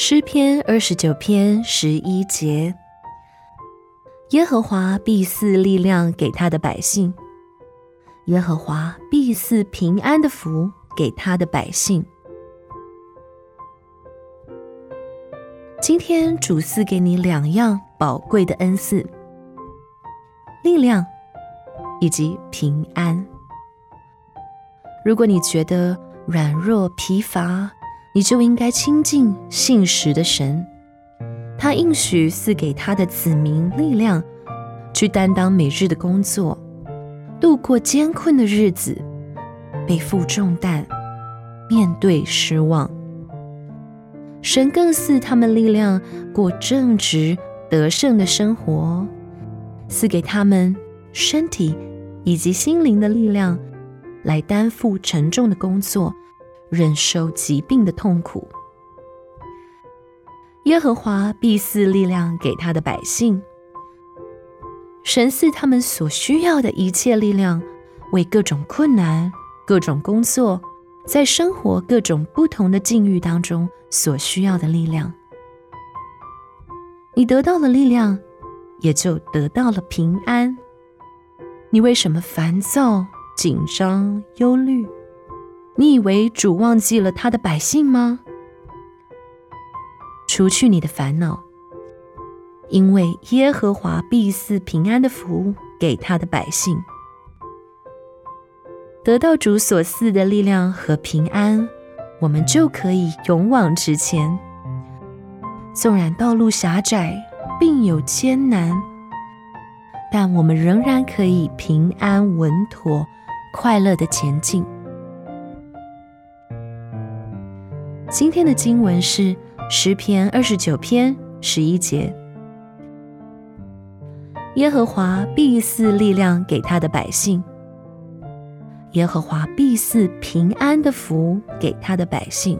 诗篇二十九篇十一节：耶和华必赐力量给他的百姓，耶和华必赐平安的福给他的百姓。今天主赐给你两样宝贵的恩赐：力量以及平安。如果你觉得软弱疲乏，你就应该亲近信实的神，他应许赐给他的子民力量，去担当每日的工作，度过艰困的日子，背负重担，面对失望。神更赐他们力量过正直得胜的生活，赐给他们身体以及心灵的力量，来担负沉重的工作。忍受疾病的痛苦，耶和华必赐力量给他的百姓。神赐他们所需要的一切力量，为各种困难、各种工作，在生活各种不同的境遇当中所需要的力量。你得到了力量，也就得到了平安。你为什么烦躁、紧张、忧虑？你以为主忘记了他的百姓吗？除去你的烦恼，因为耶和华必赐平安的福给他的百姓。得到主所赐的力量和平安，我们就可以勇往直前。纵然道路狭窄，并有艰难，但我们仍然可以平安稳妥、快乐地前进。今天的经文是诗篇二十九篇十一节：耶和华必赐力量给他的百姓，耶和华必赐平安的福给他的百姓。